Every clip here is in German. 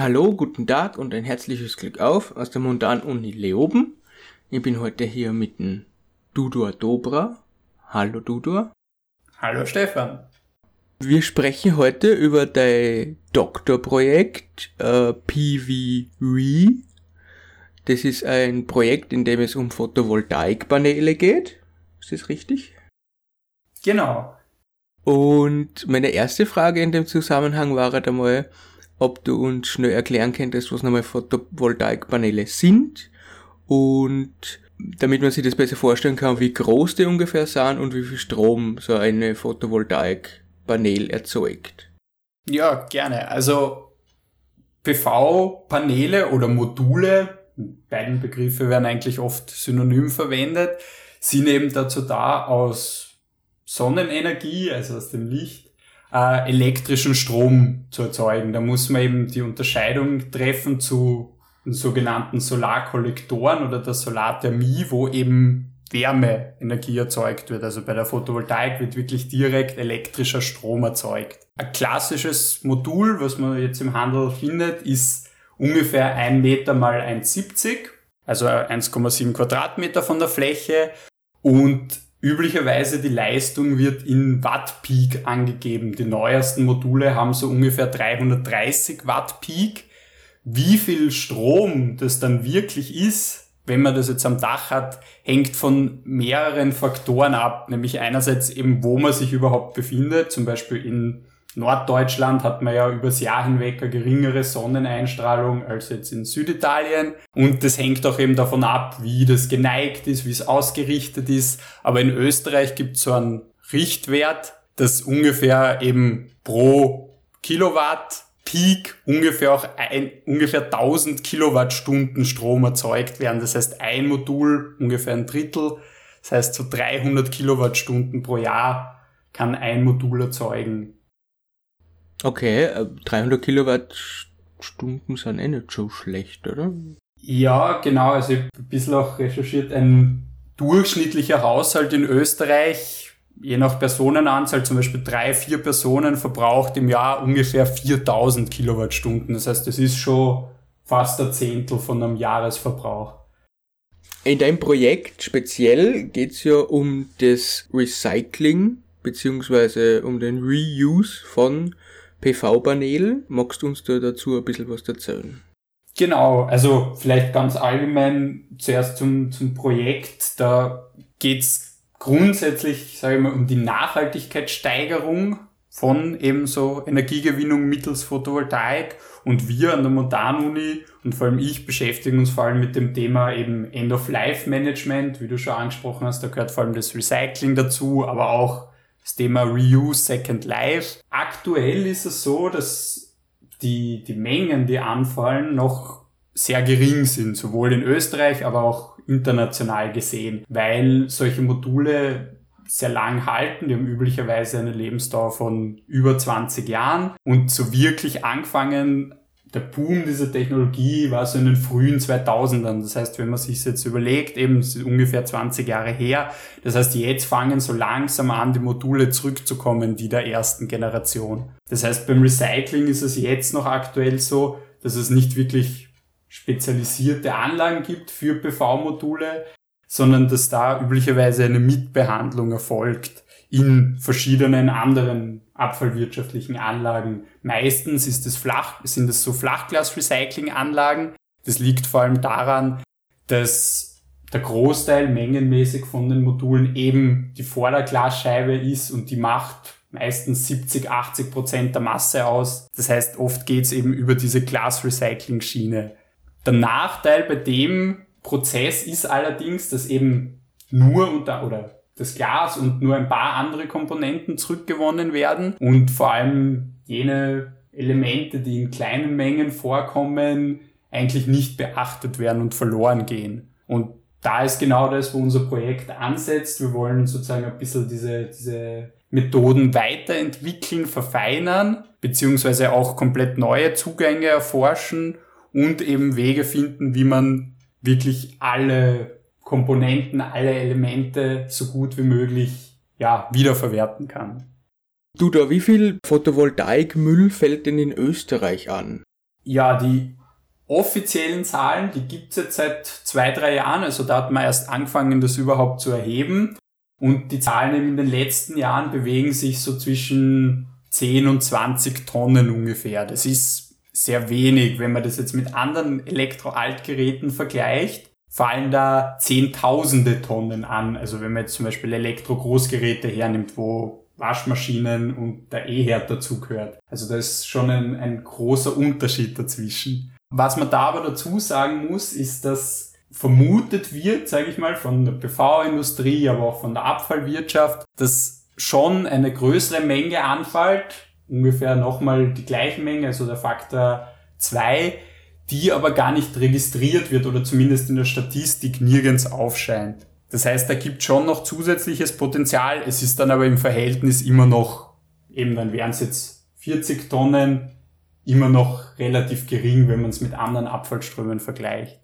Hallo, guten Tag und ein herzliches Glück auf aus der Montan-Uni Leoben. Ich bin heute hier mit dem Dudor Dobra. Hallo Dudor. Hallo Stefan. Wir sprechen heute über dein Doktorprojekt äh, PVRE. Das ist ein Projekt, in dem es um Photovoltaikpaneele geht. Ist das richtig? Genau. Und meine erste Frage in dem Zusammenhang war halt einmal, ob du uns schnell erklären könntest, was nochmal Photovoltaikpaneele sind und damit man sich das besser vorstellen kann, wie groß die ungefähr sind und wie viel Strom so eine Photovoltaikpanel erzeugt. Ja, gerne. Also PV-Paneele oder Module, beiden Begriffe werden eigentlich oft synonym verwendet, sind eben dazu da, aus Sonnenenergie, also aus dem Licht, äh, elektrischen Strom zu erzeugen. Da muss man eben die Unterscheidung treffen zu sogenannten Solarkollektoren oder der Solarthermie, wo eben Wärmeenergie erzeugt wird. Also bei der Photovoltaik wird wirklich direkt elektrischer Strom erzeugt. Ein klassisches Modul, was man jetzt im Handel findet, ist ungefähr ein Meter mal 1,70, also 1,7 Quadratmeter von der Fläche und Üblicherweise die Leistung wird in Watt Peak angegeben. Die neuesten Module haben so ungefähr 330 Watt Peak. Wie viel Strom das dann wirklich ist, wenn man das jetzt am Dach hat, hängt von mehreren Faktoren ab. Nämlich einerseits eben, wo man sich überhaupt befindet. Zum Beispiel in Norddeutschland hat man ja übers Jahr hinweg eine geringere Sonneneinstrahlung als jetzt in Süditalien. Und das hängt auch eben davon ab, wie das geneigt ist, wie es ausgerichtet ist. Aber in Österreich gibt es so einen Richtwert, dass ungefähr eben pro Kilowatt Peak ungefähr auch ein, ungefähr 1000 Kilowattstunden Strom erzeugt werden. Das heißt, ein Modul ungefähr ein Drittel. Das heißt, so 300 Kilowattstunden pro Jahr kann ein Modul erzeugen. Okay, 300 äh, Kilowattstunden sind eh nicht so schlecht, oder? Ja, genau. Also ich habe ein bisschen auch recherchiert. Ein durchschnittlicher Haushalt in Österreich, je nach Personenanzahl, zum Beispiel drei, vier Personen, verbraucht im Jahr ungefähr 4000 Kilowattstunden. Das heißt, das ist schon fast ein Zehntel von einem Jahresverbrauch. In deinem Projekt speziell geht es ja um das Recycling beziehungsweise um den Reuse von PV-Panel. Magst du uns da dazu ein bisschen was erzählen? Genau, also vielleicht ganz allgemein zuerst zum, zum Projekt. Da geht's grundsätzlich, sage ich mal, um die Nachhaltigkeitssteigerung von ebenso Energiegewinnung mittels Photovoltaik. Und wir an der Montanuni und vor allem ich beschäftigen uns vor allem mit dem Thema eben End-of-Life-Management, wie du schon angesprochen hast. Da gehört vor allem das Recycling dazu, aber auch das Thema Reuse Second Life. Aktuell ist es so, dass die, die Mengen, die anfallen, noch sehr gering sind, sowohl in Österreich, aber auch international gesehen, weil solche Module sehr lang halten. Die haben üblicherweise eine Lebensdauer von über 20 Jahren und so wirklich angefangen der Boom dieser Technologie war so in den frühen 2000ern. Das heißt, wenn man sich jetzt überlegt, eben ungefähr 20 Jahre her. Das heißt, jetzt fangen so langsam an, die Module zurückzukommen, die der ersten Generation. Das heißt, beim Recycling ist es jetzt noch aktuell so, dass es nicht wirklich spezialisierte Anlagen gibt für PV-Module, sondern dass da üblicherweise eine Mitbehandlung erfolgt in verschiedenen anderen abfallwirtschaftlichen Anlagen. Meistens ist es flach, sind es so Flachglas-Recycling-Anlagen. Das liegt vor allem daran, dass der Großteil mengenmäßig von den Modulen eben die Vorderglasscheibe ist und die macht meistens 70, 80 Prozent der Masse aus. Das heißt, oft geht es eben über diese Glas-Recycling-Schiene. Der Nachteil bei dem Prozess ist allerdings, dass eben nur unter oder das Glas und nur ein paar andere Komponenten zurückgewonnen werden und vor allem jene Elemente, die in kleinen Mengen vorkommen, eigentlich nicht beachtet werden und verloren gehen. Und da ist genau das, wo unser Projekt ansetzt. Wir wollen sozusagen ein bisschen diese, diese Methoden weiterentwickeln, verfeinern, beziehungsweise auch komplett neue Zugänge erforschen und eben Wege finden, wie man wirklich alle Komponenten, alle Elemente so gut wie möglich ja, wiederverwerten kann. Du da, wie viel Photovoltaikmüll fällt denn in Österreich an? Ja, die offiziellen Zahlen, die gibt's jetzt seit zwei, drei Jahren. Also da hat man erst angefangen, das überhaupt zu erheben. Und die Zahlen in den letzten Jahren bewegen sich so zwischen 10 und 20 Tonnen ungefähr. Das ist sehr wenig. Wenn man das jetzt mit anderen Elektroaltgeräten vergleicht, fallen da Zehntausende Tonnen an. Also wenn man jetzt zum Beispiel Elektro-Großgeräte hernimmt, wo Waschmaschinen und der E-Herd dazugehört. Also da ist schon ein, ein großer Unterschied dazwischen. Was man da aber dazu sagen muss, ist, dass vermutet wird, sage ich mal, von der PV-Industrie, aber auch von der Abfallwirtschaft, dass schon eine größere Menge anfällt, ungefähr nochmal die gleiche Menge, also der Faktor 2, die aber gar nicht registriert wird oder zumindest in der Statistik nirgends aufscheint. Das heißt, da gibt schon noch zusätzliches Potenzial. Es ist dann aber im Verhältnis immer noch, eben dann wären es jetzt 40 Tonnen, immer noch relativ gering, wenn man es mit anderen Abfallströmen vergleicht.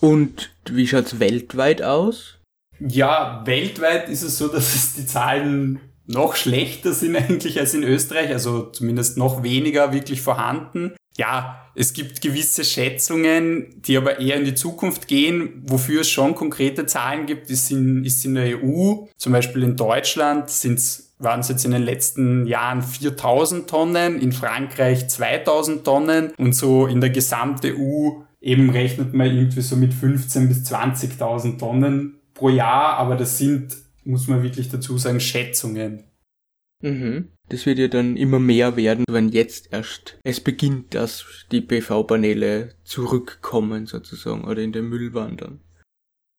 Und wie schaut's weltweit aus? Ja, weltweit ist es so, dass es die Zahlen noch schlechter sind eigentlich als in Österreich, also zumindest noch weniger wirklich vorhanden. Ja, es gibt gewisse Schätzungen, die aber eher in die Zukunft gehen. Wofür es schon konkrete Zahlen gibt, ist in, ist in der EU. Zum Beispiel in Deutschland sind's, waren es jetzt in den letzten Jahren 4000 Tonnen, in Frankreich 2000 Tonnen und so in der gesamten EU eben rechnet man irgendwie so mit 15.000 bis 20.000 Tonnen pro Jahr, aber das sind, muss man wirklich dazu sagen, Schätzungen. Mhm. Das wird ja dann immer mehr werden, wenn jetzt erst es beginnt, dass die PV-Paneele zurückkommen sozusagen oder in den Müll wandern.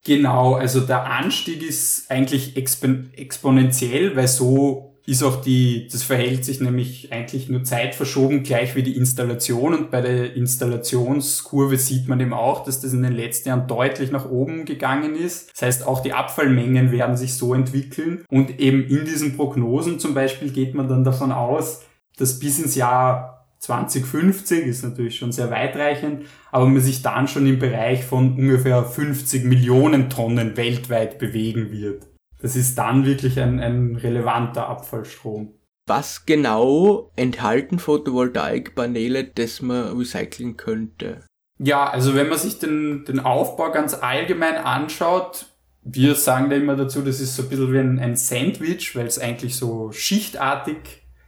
Genau, also der Anstieg ist eigentlich expo exponentiell, weil so ist auch die, das verhält sich nämlich eigentlich nur zeitverschoben gleich wie die Installation. Und bei der Installationskurve sieht man eben auch, dass das in den letzten Jahren deutlich nach oben gegangen ist. Das heißt, auch die Abfallmengen werden sich so entwickeln. Und eben in diesen Prognosen zum Beispiel geht man dann davon aus, dass bis ins Jahr 2050 ist natürlich schon sehr weitreichend, aber man sich dann schon im Bereich von ungefähr 50 Millionen Tonnen weltweit bewegen wird das ist dann wirklich ein, ein relevanter Abfallstrom. Was genau enthalten Photovoltaikpaneele, das man recyceln könnte? Ja, also wenn man sich den, den Aufbau ganz allgemein anschaut, wir sagen da immer dazu, das ist so ein bisschen wie ein, ein Sandwich, weil es eigentlich so schichtartig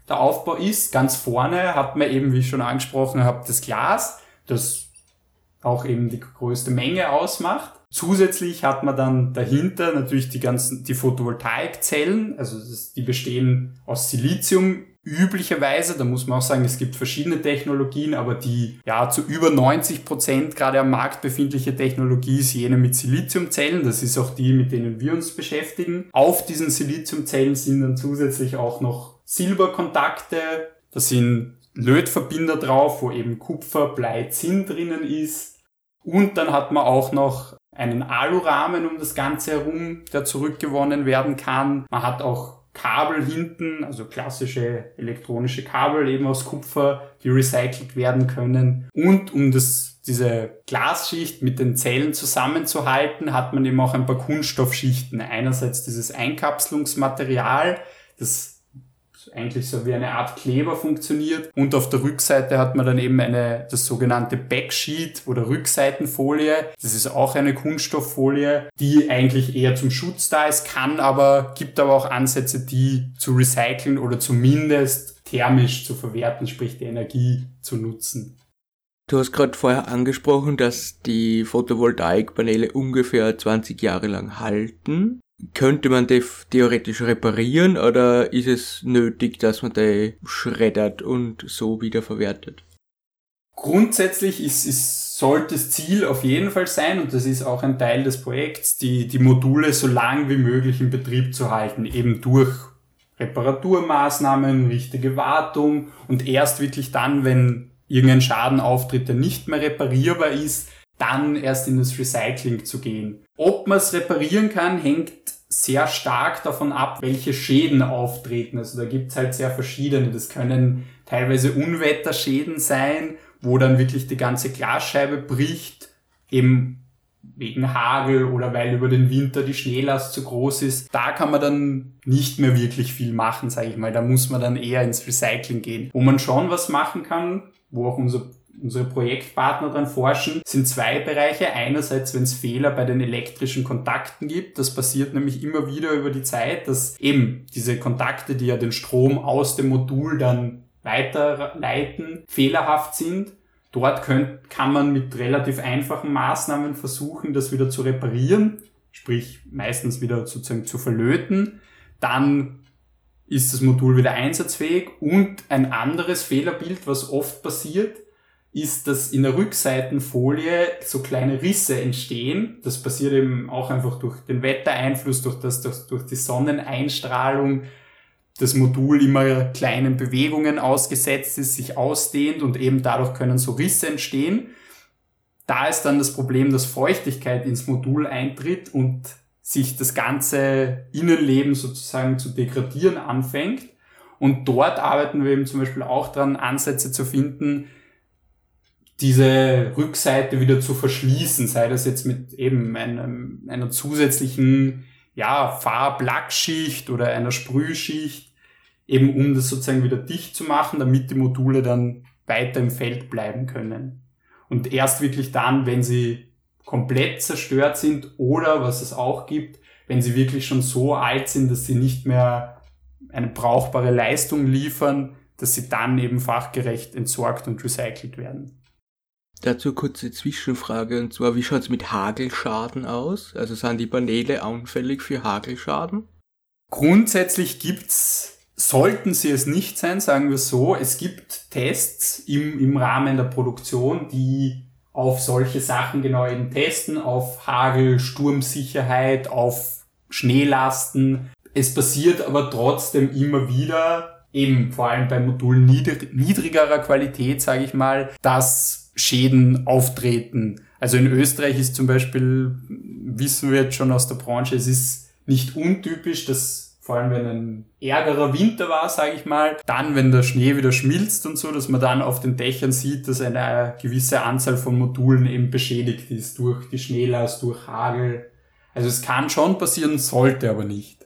der Aufbau ist. Ganz vorne hat man eben, wie ich schon angesprochen habe, das Glas, das auch eben die größte Menge ausmacht. Zusätzlich hat man dann dahinter natürlich die ganzen, die Photovoltaikzellen, also das, die bestehen aus Silizium üblicherweise, da muss man auch sagen, es gibt verschiedene Technologien, aber die ja zu über 90 Prozent gerade am Markt befindliche Technologie ist jene mit Siliziumzellen. Das ist auch die, mit denen wir uns beschäftigen. Auf diesen Siliziumzellen sind dann zusätzlich auch noch Silberkontakte. Da sind Lötverbinder drauf, wo eben Kupfer, Blei, Zinn drinnen ist. Und dann hat man auch noch einen Alurahmen um das Ganze herum, der zurückgewonnen werden kann. Man hat auch Kabel hinten, also klassische elektronische Kabel eben aus Kupfer, die recycelt werden können. Und um das, diese Glasschicht mit den Zellen zusammenzuhalten, hat man eben auch ein paar Kunststoffschichten. Einerseits dieses Einkapselungsmaterial, das eigentlich so wie eine Art Kleber funktioniert. Und auf der Rückseite hat man dann eben eine, das sogenannte Backsheet oder Rückseitenfolie. Das ist auch eine Kunststofffolie, die eigentlich eher zum Schutz da ist, kann aber, gibt aber auch Ansätze, die zu recyceln oder zumindest thermisch zu verwerten, sprich die Energie zu nutzen. Du hast gerade vorher angesprochen, dass die Photovoltaikpaneele ungefähr 20 Jahre lang halten könnte man die theoretisch reparieren oder ist es nötig, dass man die schreddert und so wieder verwertet? Grundsätzlich ist, ist, sollte das Ziel auf jeden Fall sein, und das ist auch ein Teil des Projekts, die, die Module so lang wie möglich in Betrieb zu halten, eben durch Reparaturmaßnahmen, richtige Wartung und erst wirklich dann, wenn irgendein Schaden auftritt, der nicht mehr reparierbar ist, dann erst in das Recycling zu gehen. Ob man es reparieren kann, hängt sehr stark davon ab, welche Schäden auftreten. Also da gibt's halt sehr verschiedene. Das können teilweise Unwetterschäden sein, wo dann wirklich die ganze Glasscheibe bricht, eben wegen Hagel oder weil über den Winter die Schneelast zu groß ist. Da kann man dann nicht mehr wirklich viel machen, sage ich mal. Da muss man dann eher ins Recycling gehen. Wo man schon was machen kann, wo auch unser unsere Projektpartner dran forschen, sind zwei Bereiche. Einerseits, wenn es Fehler bei den elektrischen Kontakten gibt. Das passiert nämlich immer wieder über die Zeit, dass eben diese Kontakte, die ja den Strom aus dem Modul dann weiterleiten, fehlerhaft sind. Dort könnt, kann man mit relativ einfachen Maßnahmen versuchen, das wieder zu reparieren, sprich meistens wieder sozusagen zu verlöten. Dann ist das Modul wieder einsatzfähig und ein anderes Fehlerbild, was oft passiert, ist, dass in der Rückseitenfolie so kleine Risse entstehen. Das passiert eben auch einfach durch den Wettereinfluss, durch, das, durch, durch die Sonneneinstrahlung, das Modul immer kleinen Bewegungen ausgesetzt ist, sich ausdehnt und eben dadurch können so Risse entstehen. Da ist dann das Problem, dass Feuchtigkeit ins Modul eintritt und sich das ganze Innenleben sozusagen zu degradieren anfängt. Und dort arbeiten wir eben zum Beispiel auch dran, Ansätze zu finden, diese Rückseite wieder zu verschließen, sei das jetzt mit eben einem, einer zusätzlichen ja, Farblackschicht oder einer Sprühschicht, eben um das sozusagen wieder dicht zu machen, damit die Module dann weiter im Feld bleiben können. Und erst wirklich dann, wenn sie komplett zerstört sind oder was es auch gibt, wenn sie wirklich schon so alt sind, dass sie nicht mehr eine brauchbare Leistung liefern, dass sie dann eben fachgerecht entsorgt und recycelt werden. Dazu kurze Zwischenfrage und zwar, wie schaut es mit Hagelschaden aus? Also sind die Paneele anfällig für Hagelschaden? Grundsätzlich gibt's, sollten sie es nicht sein, sagen wir so, es gibt Tests im, im Rahmen der Produktion, die auf solche Sachen genau eben testen, auf Hagel, Sturmsicherheit, auf Schneelasten. Es passiert aber trotzdem immer wieder, eben vor allem bei Modulen niedrig, niedrigerer Qualität, sage ich mal, dass Schäden auftreten. Also in Österreich ist zum Beispiel, wissen wir jetzt schon aus der Branche, es ist nicht untypisch, dass vor allem wenn ein ärgerer Winter war, sage ich mal, dann, wenn der Schnee wieder schmilzt und so, dass man dann auf den Dächern sieht, dass eine gewisse Anzahl von Modulen eben beschädigt ist durch die Schneelast, durch Hagel. Also es kann schon passieren, sollte aber nicht.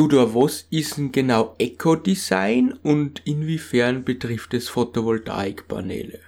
Du, da, was ist denn genau Eco-Design und inwiefern betrifft es Photovoltaikpaneele?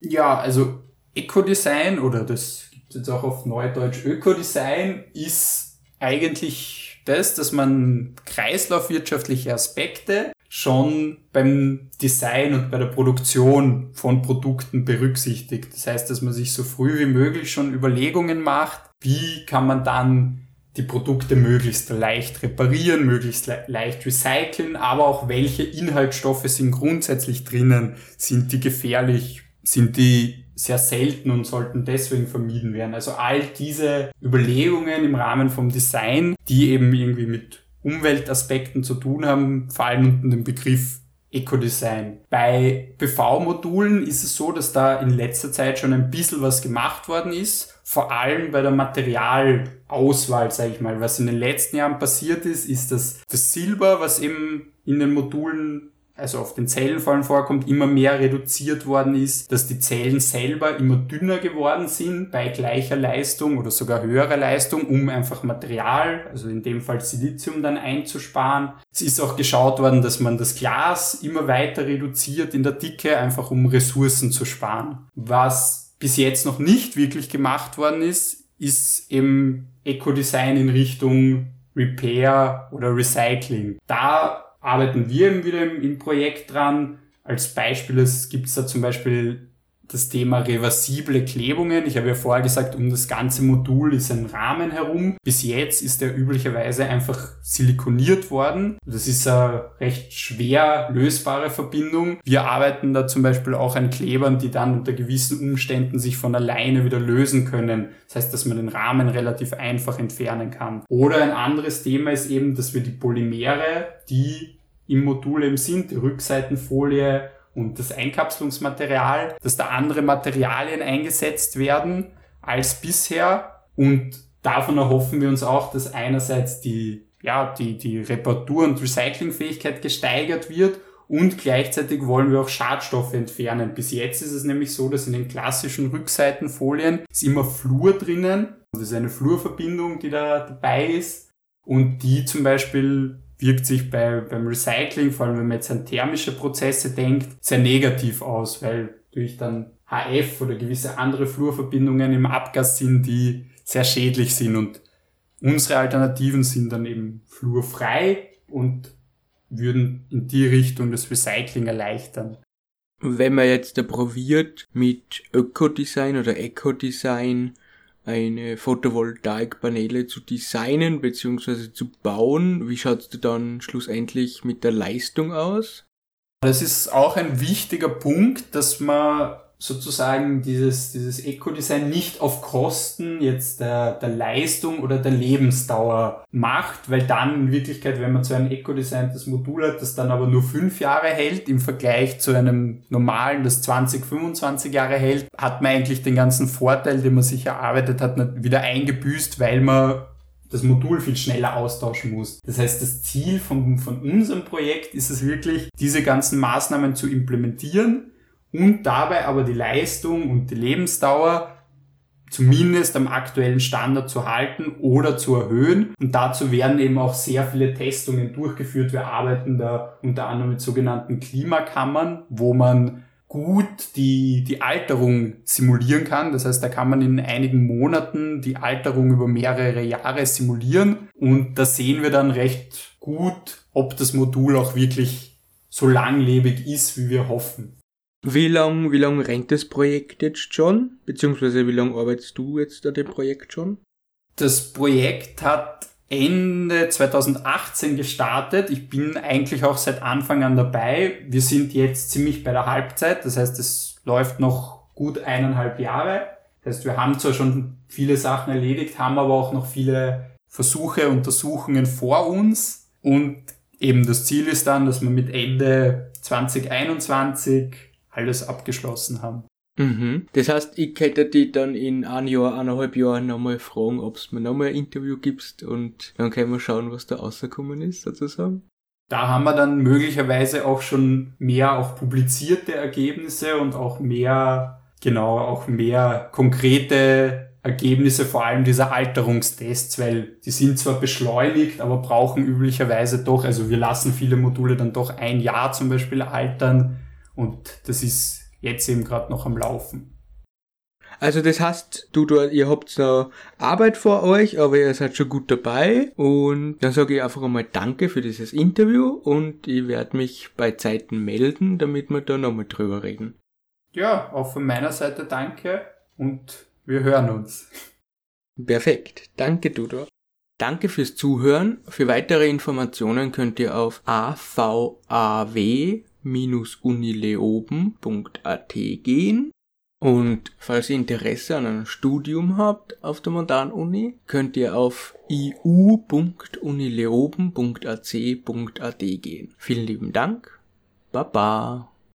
Ja, also Eco-Design oder das gibt es jetzt auch auf Neudeutsch Ökodesign ist eigentlich das, dass man kreislaufwirtschaftliche Aspekte schon beim Design und bei der Produktion von Produkten berücksichtigt. Das heißt, dass man sich so früh wie möglich schon Überlegungen macht, wie kann man dann die Produkte möglichst leicht reparieren, möglichst le leicht recyceln, aber auch welche Inhaltsstoffe sind grundsätzlich drinnen, sind die gefährlich, sind die sehr selten und sollten deswegen vermieden werden. Also all diese Überlegungen im Rahmen vom Design, die eben irgendwie mit Umweltaspekten zu tun haben, fallen unter den Begriff Ecodesign. Bei PV-Modulen ist es so, dass da in letzter Zeit schon ein bisschen was gemacht worden ist, vor allem bei der Materialauswahl, sage ich mal. Was in den letzten Jahren passiert ist, ist, dass das Silber, was eben in den Modulen also auf den Zellen vor allem vorkommt, immer mehr reduziert worden ist, dass die Zellen selber immer dünner geworden sind bei gleicher Leistung oder sogar höherer Leistung, um einfach Material, also in dem Fall Silizium dann einzusparen. Es ist auch geschaut worden, dass man das Glas immer weiter reduziert in der Dicke, einfach um Ressourcen zu sparen. Was bis jetzt noch nicht wirklich gemacht worden ist, ist eben Eco-Design in Richtung Repair oder Recycling. Da arbeiten wir eben wieder im, im Projekt dran. Als Beispiel gibt es da zum Beispiel das Thema reversible Klebungen. Ich habe ja vorher gesagt, um das ganze Modul ist ein Rahmen herum. Bis jetzt ist der üblicherweise einfach silikoniert worden. Das ist eine recht schwer lösbare Verbindung. Wir arbeiten da zum Beispiel auch an Klebern, die dann unter gewissen Umständen sich von alleine wieder lösen können. Das heißt, dass man den Rahmen relativ einfach entfernen kann. Oder ein anderes Thema ist eben, dass wir die Polymere, die im Modul eben sind, die Rückseitenfolie und das Einkapselungsmaterial, dass da andere Materialien eingesetzt werden als bisher und davon erhoffen wir uns auch, dass einerseits die, ja, die, die Reparatur- und Recyclingfähigkeit gesteigert wird und gleichzeitig wollen wir auch Schadstoffe entfernen. Bis jetzt ist es nämlich so, dass in den klassischen Rückseitenfolien ist immer Fluor drinnen. Das ist eine Fluorverbindung, die da dabei ist und die zum Beispiel wirkt sich bei, beim Recycling, vor allem wenn man jetzt an thermische Prozesse denkt, sehr negativ aus, weil natürlich dann HF oder gewisse andere Fluorverbindungen im Abgas sind, die sehr schädlich sind. Und unsere Alternativen sind dann eben fluorfrei und würden in die Richtung das Recycling erleichtern. Wenn man jetzt da probiert, mit Ökodesign oder Ecodesign eine Photovoltaikpaneele zu designen bzw. zu bauen, wie schaut es dann schlussendlich mit der Leistung aus? Das ist auch ein wichtiger Punkt, dass man sozusagen dieses, dieses Eco-Design nicht auf Kosten jetzt der, der Leistung oder der Lebensdauer macht, weil dann in Wirklichkeit, wenn man so ein Eco-Design das Modul hat, das dann aber nur fünf Jahre hält, im Vergleich zu einem normalen, das 20, 25 Jahre hält, hat man eigentlich den ganzen Vorteil, den man sich erarbeitet hat, wieder eingebüßt, weil man das Modul viel schneller austauschen muss. Das heißt, das Ziel von, von unserem Projekt ist es wirklich, diese ganzen Maßnahmen zu implementieren, und dabei aber die Leistung und die Lebensdauer zumindest am aktuellen Standard zu halten oder zu erhöhen. Und dazu werden eben auch sehr viele Testungen durchgeführt. Wir arbeiten da unter anderem mit sogenannten Klimakammern, wo man gut die, die Alterung simulieren kann. Das heißt, da kann man in einigen Monaten die Alterung über mehrere Jahre simulieren. Und da sehen wir dann recht gut, ob das Modul auch wirklich so langlebig ist, wie wir hoffen. Wie lang, wie lang rennt das Projekt jetzt schon? Beziehungsweise wie lange arbeitest du jetzt an dem Projekt schon? Das Projekt hat Ende 2018 gestartet. Ich bin eigentlich auch seit Anfang an dabei. Wir sind jetzt ziemlich bei der Halbzeit. Das heißt, es läuft noch gut eineinhalb Jahre. Das heißt, wir haben zwar schon viele Sachen erledigt, haben aber auch noch viele Versuche, Untersuchungen vor uns. Und eben das Ziel ist dann, dass wir mit Ende 2021 alles abgeschlossen haben. Mhm. Das heißt, ich hätte die dann in ein Jahr, eineinhalb Jahren nochmal fragen, ob es mir nochmal ein Interview gibst und dann können wir schauen, was da rausgekommen ist, sozusagen. Da haben wir dann möglicherweise auch schon mehr auch publizierte Ergebnisse und auch mehr, genau, auch mehr konkrete Ergebnisse, vor allem dieser Alterungstests, weil die sind zwar beschleunigt, aber brauchen üblicherweise doch, also wir lassen viele Module dann doch ein Jahr zum Beispiel altern und das ist jetzt eben gerade noch am Laufen. Also das heißt, du, du ihr habt noch Arbeit vor euch, aber ihr seid schon gut dabei. Und dann sage ich einfach einmal Danke für dieses Interview und ich werde mich bei Zeiten melden, damit wir da nochmal drüber reden. Ja, auch von meiner Seite danke und wir hören uns. Perfekt. Danke, Dudo. Danke fürs Zuhören. Für weitere Informationen könnt ihr auf avaw unileoben.at gehen. Und falls ihr Interesse an einem Studium habt auf der Montanuni, könnt ihr auf iu.unileoben.ac.at gehen. Vielen lieben Dank. Baba.